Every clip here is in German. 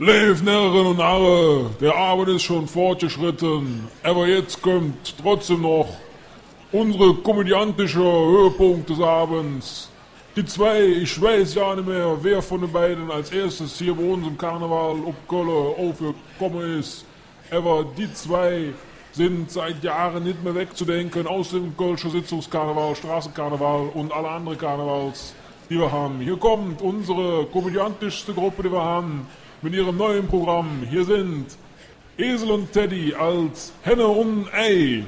Lev, Närrin und Narre, der Abend ist schon fortgeschritten, aber jetzt kommt trotzdem noch unsere komödiantische Höhepunkt des Abends. Die zwei, ich weiß ja nicht mehr, wer von den beiden als erstes hier bei uns im Karneval ob Kölle aufgekommen ist, aber die zwei sind seit Jahren nicht mehr wegzudenken aus dem Kölscher Sitzungskarneval, Straßenkarneval und alle anderen Karnevals, die wir haben. Hier kommt unsere komödiantischste Gruppe, die wir haben mit ihrem neuen Programm. Hier sind Esel und Teddy als Henne und Ei.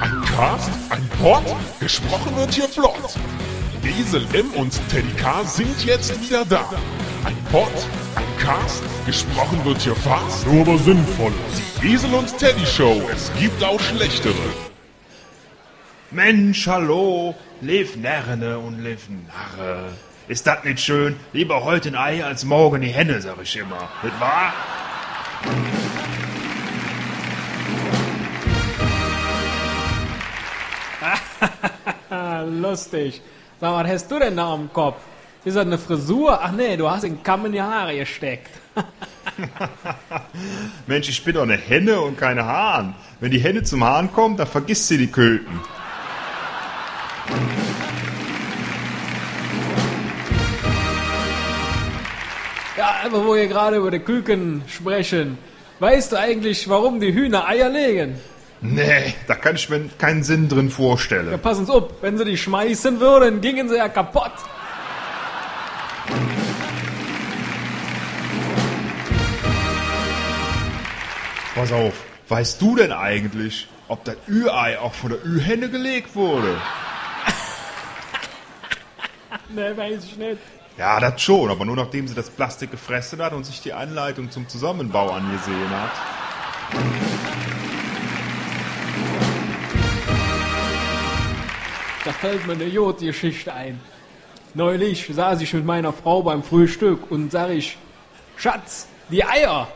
Ein Cast, ein Pod, gesprochen wird hier flott. Esel M und Teddy K sind jetzt wieder da. Ein Pod, ein Cast, gesprochen wird hier fast. Nur aber sinnvoll. Die Esel und Teddy Show, es gibt auch schlechtere. Mensch, hallo, lev Närrene und lev Narre. Ist das nicht schön? Lieber heute ein Ei als morgen die Henne, sag ich immer. Nicht wahr? Ah, lustig. Sag mal, was hast du denn da am Kopf? Ist das eine Frisur? Ach nee, du hast in Kamm in die Haare gesteckt. Mensch, ich bin doch eine Henne und keine Hahn. Wenn die Henne zum Hahn kommt, dann vergisst sie die Köten. Ja, aber wo wir gerade über die Küken sprechen, weißt du eigentlich, warum die Hühner Eier legen? Nee, da kann ich mir keinen Sinn drin Ja, vorstellen. passen Sie auf, wenn sie die schmeißen würden, gingen sie ja kaputt. Pass auf, weißt du denn eigentlich, ob das Ü-Ei auch von der Ü-Henne gelegt wurde? Ne, weiß ich nicht. Ja, das schon, aber nur nachdem sie das Plastik gefressen hat und sich die Anleitung zum Zusammenbau angesehen hat. Da fällt mir eine Jod-Geschichte ein. Neulich saß ich mit meiner Frau beim Frühstück und sag ich, Schatz, die Eier.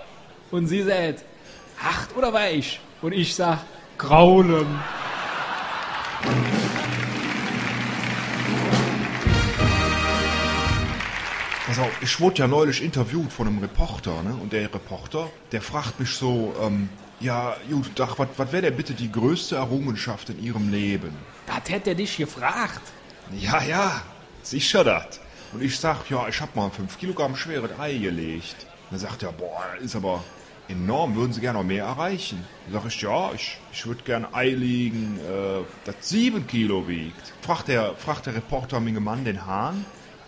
Und sie sagt, hart oder weich? Und ich sag, graulen. Pass auf, ich wurde ja neulich interviewt von einem Reporter, ne? Und der Reporter, der fragt mich so, ähm, ja, gut, Dach, was wäre denn bitte die größte Errungenschaft in Ihrem Leben? Das hätte er dich gefragt. Ja, ja, sicher das. Und ich sag, ja, ich hab mal ein 5 Kilogramm schweres Ei gelegt. Dann sagt er, boah, ist aber enorm, würden Sie gerne noch mehr erreichen? Dann sag ich, ja, ich, ich würde gerne Ei legen, äh, das 7 Kilo wiegt. Fragt der, fragt der Reporter Minge Mann den Hahn,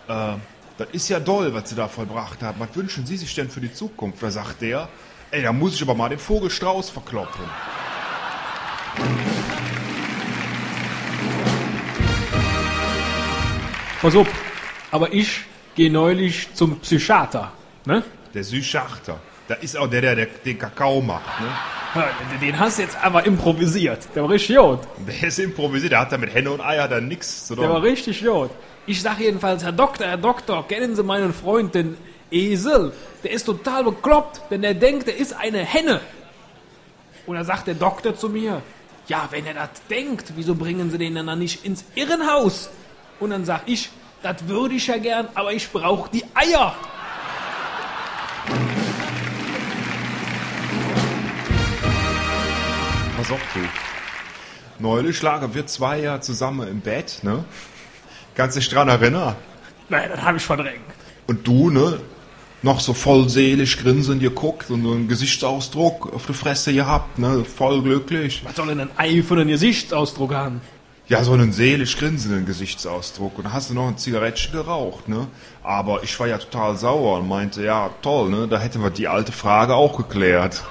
äh, das ist ja doll, was Sie da vollbracht haben. Was wünschen Sie sich denn für die Zukunft? Da sagt der, ey, da muss ich aber mal den Vogelstrauß verkloppen. Pass auf, aber ich gehe neulich zum Psychiater. Ne? Der Süßschachter. Da ist auch der, der, der den Kakao macht, ne? Den hast du jetzt aber improvisiert. Der war richtig gut. Der ist improvisiert, der hat da mit Henne und Eier dann nichts zu Der war tun. richtig gut. Ich sag jedenfalls, Herr Doktor, Herr Doktor, kennen Sie meinen Freund, den Esel? Der ist total bekloppt, denn er denkt, er ist eine Henne. Und da sagt der Doktor zu mir, ja, wenn er das denkt, wieso bringen Sie den dann nicht ins Irrenhaus? Und dann sag ich, das würde ich ja gern, aber ich brauche die Eier. Auf, du. Neulich lagen wir zwei ja zusammen im Bett, ne? Kannst dich dran erinnern? Nein, das habe ich verdrängt. Und du, ne? Noch so voll seelisch grinsend geguckt und so einen Gesichtsausdruck auf der Fresse gehabt, ne? Voll glücklich. Was soll denn ein Ei für einen Gesichtsausdruck haben? Ja, so einen seelisch grinsenden Gesichtsausdruck. Und hast du noch ein Zigarettchen geraucht, ne? Aber ich war ja total sauer und meinte, ja, toll, ne? Da hätten wir die alte Frage auch geklärt.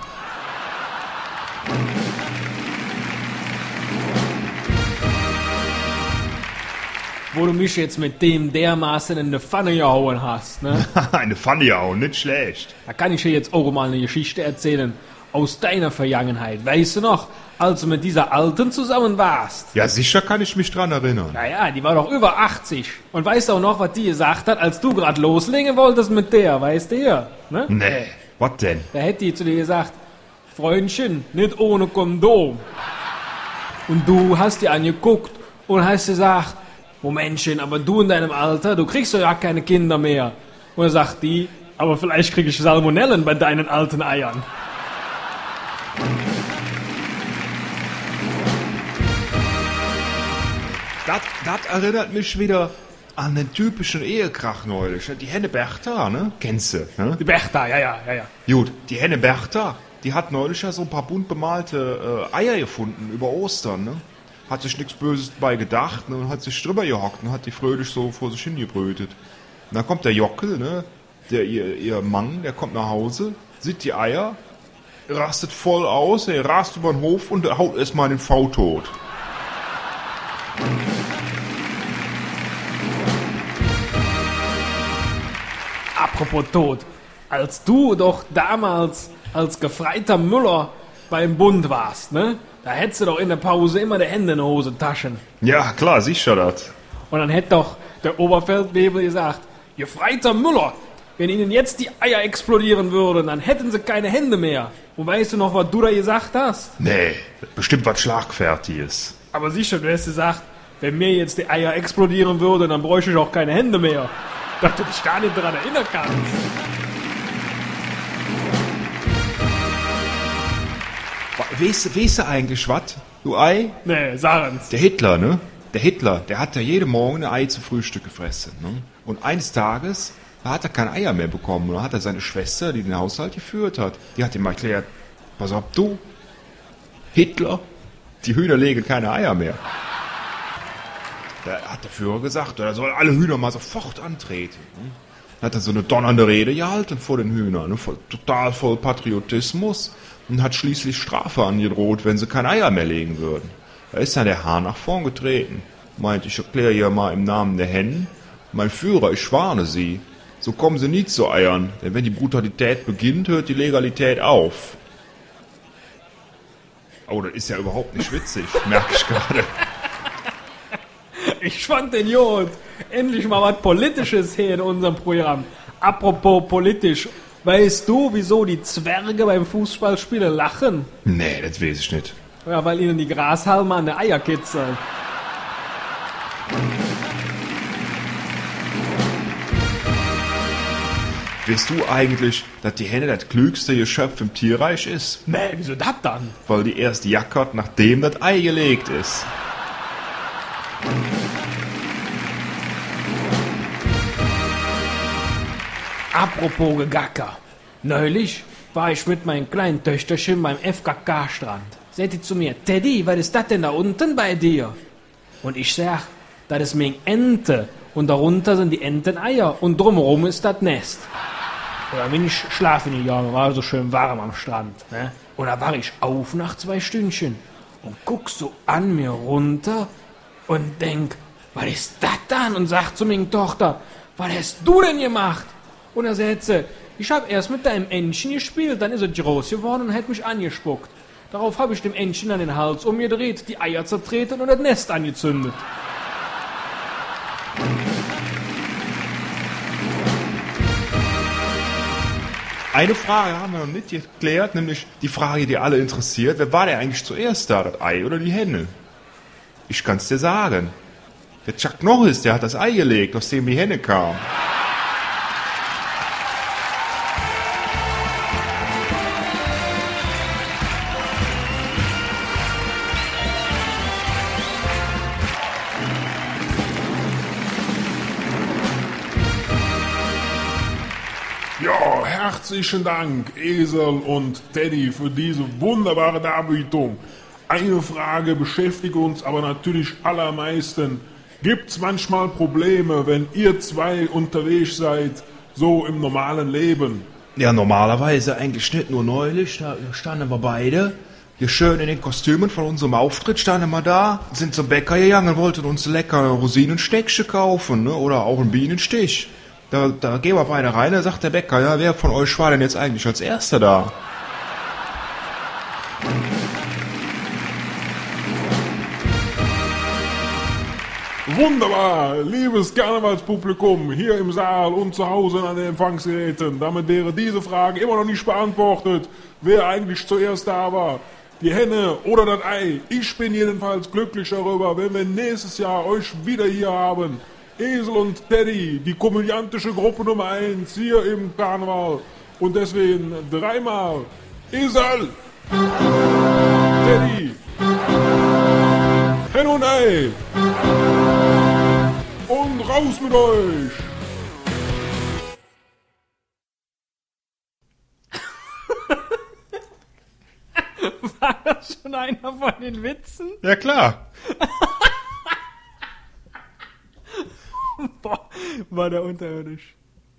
Wo du mich jetzt mit dem dermaßen in eine Pfanne gehauen hast, ne? Eine Pfanne auch, nicht schlecht. Da kann ich dir jetzt auch mal eine Geschichte erzählen aus deiner Vergangenheit. Weißt du noch, als du mit dieser Alten zusammen warst? Ja, sicher kann ich mich dran erinnern. Naja, die war doch über 80. Und weißt du auch noch, was die gesagt hat, als du gerade loslegen wolltest mit der, weißt du ja? Ne? Nee, was denn? Da hätte die zu dir gesagt, Freundchen, nicht ohne Kondom. Und du hast die angeguckt und hast gesagt, Momentchen, aber du in deinem Alter, du kriegst doch ja keine Kinder mehr. Und dann sagt die, aber vielleicht kriege ich Salmonellen bei deinen alten Eiern. Das, das erinnert mich wieder an den typischen Ehekrach neulich. Die Henne Bertha, ne? Kennst du, ne? Die Bertha, ja, ja, ja, ja. Gut, die Henne Bertha, die hat neulich ja so ein paar bunt bemalte äh, Eier gefunden über Ostern, ne? Hat sich nichts Böses dabei gedacht ne? und hat sich drüber gehockt und hat die fröhlich so vor sich hingebrütet. Und dann kommt der Jockel, ne? Der, ihr, ihr Mann, der kommt nach Hause, sieht die Eier, rastet voll aus, er rast über den Hof und haut erstmal den V tot. Apropos Tod, als du doch damals als gefreiter Müller beim Bund warst, ne? Da hättest du doch in der Pause immer die Hände in der Hosentaschen. Ja, klar, sicher das. Und dann hätte doch der Oberfeldwebel gesagt, gefreiter Müller, wenn ihnen jetzt die Eier explodieren würden, dann hätten sie keine Hände mehr. Und weißt du noch, was du da gesagt hast? Nee, bestimmt was Schlagfertiges. Aber sicher, du hast gesagt, wenn mir jetzt die Eier explodieren würden, dann bräuchte ich auch keine Hände mehr. Dass du dich gar nicht daran erinnern kannst. Weißt, du- weißt du eigentlich was? Du Ei? Nee, sagen's. Der Hitler, ne? Der Hitler, der hat ja jeden Morgen ein Ei zu Frühstück gefressen. Ne? Und eines Tages, da hat er kein Eier mehr bekommen. Und dann hat er seine Schwester, die den Haushalt geführt hat, die hat ihm erklärt, pass auf, du, Hitler, die Hühner legen keine Eier mehr. Da hat der Führer gesagt, er soll alle Hühner mal sofort antreten. Ne? Hat er so eine donnernde Rede gehalten vor den Hühnern, ne? voll, total voll Patriotismus und hat schließlich Strafe angedroht, wenn sie kein Eier mehr legen würden. Da ist dann der Hahn nach vorn getreten, meint, ich erkläre hier mal im Namen der Hennen, mein Führer, ich warne Sie, so kommen Sie nie zu Eiern, denn wenn die Brutalität beginnt, hört die Legalität auf. Oh, das ist ja überhaupt nicht witzig, merke ich gerade. Ich fand den Jod. Endlich mal was Politisches hier in unserem Programm. Apropos politisch. Weißt du, wieso die Zwerge beim Fußballspielen lachen? Nee, das weiß ich nicht. Ja, weil ihnen die Grashalme an der Eier kitzeln. Weißt du eigentlich, dass die Henne das klügste Geschöpf im Tierreich ist? Nee, wieso das dann? Weil die erst jackert, nachdem das Ei gelegt ist. Apropos Gegacker. Neulich war ich mit meinem kleinen Töchterchen beim FKK-Strand. Sagt die zu mir, Teddy, was ist das denn da unten bei dir? Und ich sag, das ist meine Ente. Und darunter sind die Enteneier. Und drumherum ist das Nest. Und dann bin ich schlafen gegangen, war so schön warm am Strand. Ne? Und da war ich auf nach zwei Stündchen und guck so an mir runter und denk, was ist das dann? Und sag zu meiner Tochter, was hast du denn gemacht? Und er sagt sie, ich hab erst mit deinem Entchen gespielt, dann ist er groß geworden und hat mich angespuckt. Darauf habe ich dem Entchen an den Hals umgedreht, die Eier zertreten und das Nest angezündet. Eine Frage haben wir noch nicht geklärt, nämlich die Frage, die alle interessiert. Wer war der eigentlich zuerst da, das Ei oder die Henne? Ich kann's dir sagen. Der Chuck Norris, der hat das Ei gelegt, aus dem die Henne kam. Herzlichen Dank, Esel und Teddy, für diese wunderbare Darbietung. Eine Frage beschäftigt uns aber natürlich allermeisten. Gibt's manchmal Probleme, wenn ihr zwei unterwegs seid, so im normalen Leben? Ja, normalerweise eigentlich nicht nur neulich, da standen wir beide. Hier schön in den Kostümen von unserem Auftritt standen wir da, sind zum Bäcker gegangen wollten uns lecker Rosinensteckchen kaufen, ne? oder auch einen Bienenstich. Da, da gehen wir beide rein, da sagt der Bäcker, ja, wer von euch war denn jetzt eigentlich als Erster da? Wunderbar, liebes Karnevalspublikum hier im Saal und zu Hause an den Empfangsgeräten. Damit wäre diese Frage immer noch nicht beantwortet, wer eigentlich zuerst da war. die Henne oder das Ei. Ich bin jedenfalls glücklich darüber, wenn wir nächstes Jahr euch wieder hier haben. Esel und Teddy, die komödiantische Gruppe Nummer 1 hier im Karneval. Und deswegen dreimal Esel, Teddy, Henne und Ei. Und raus mit euch! War das schon einer von den Witzen? Ja, klar. Boah, war der unterirdisch.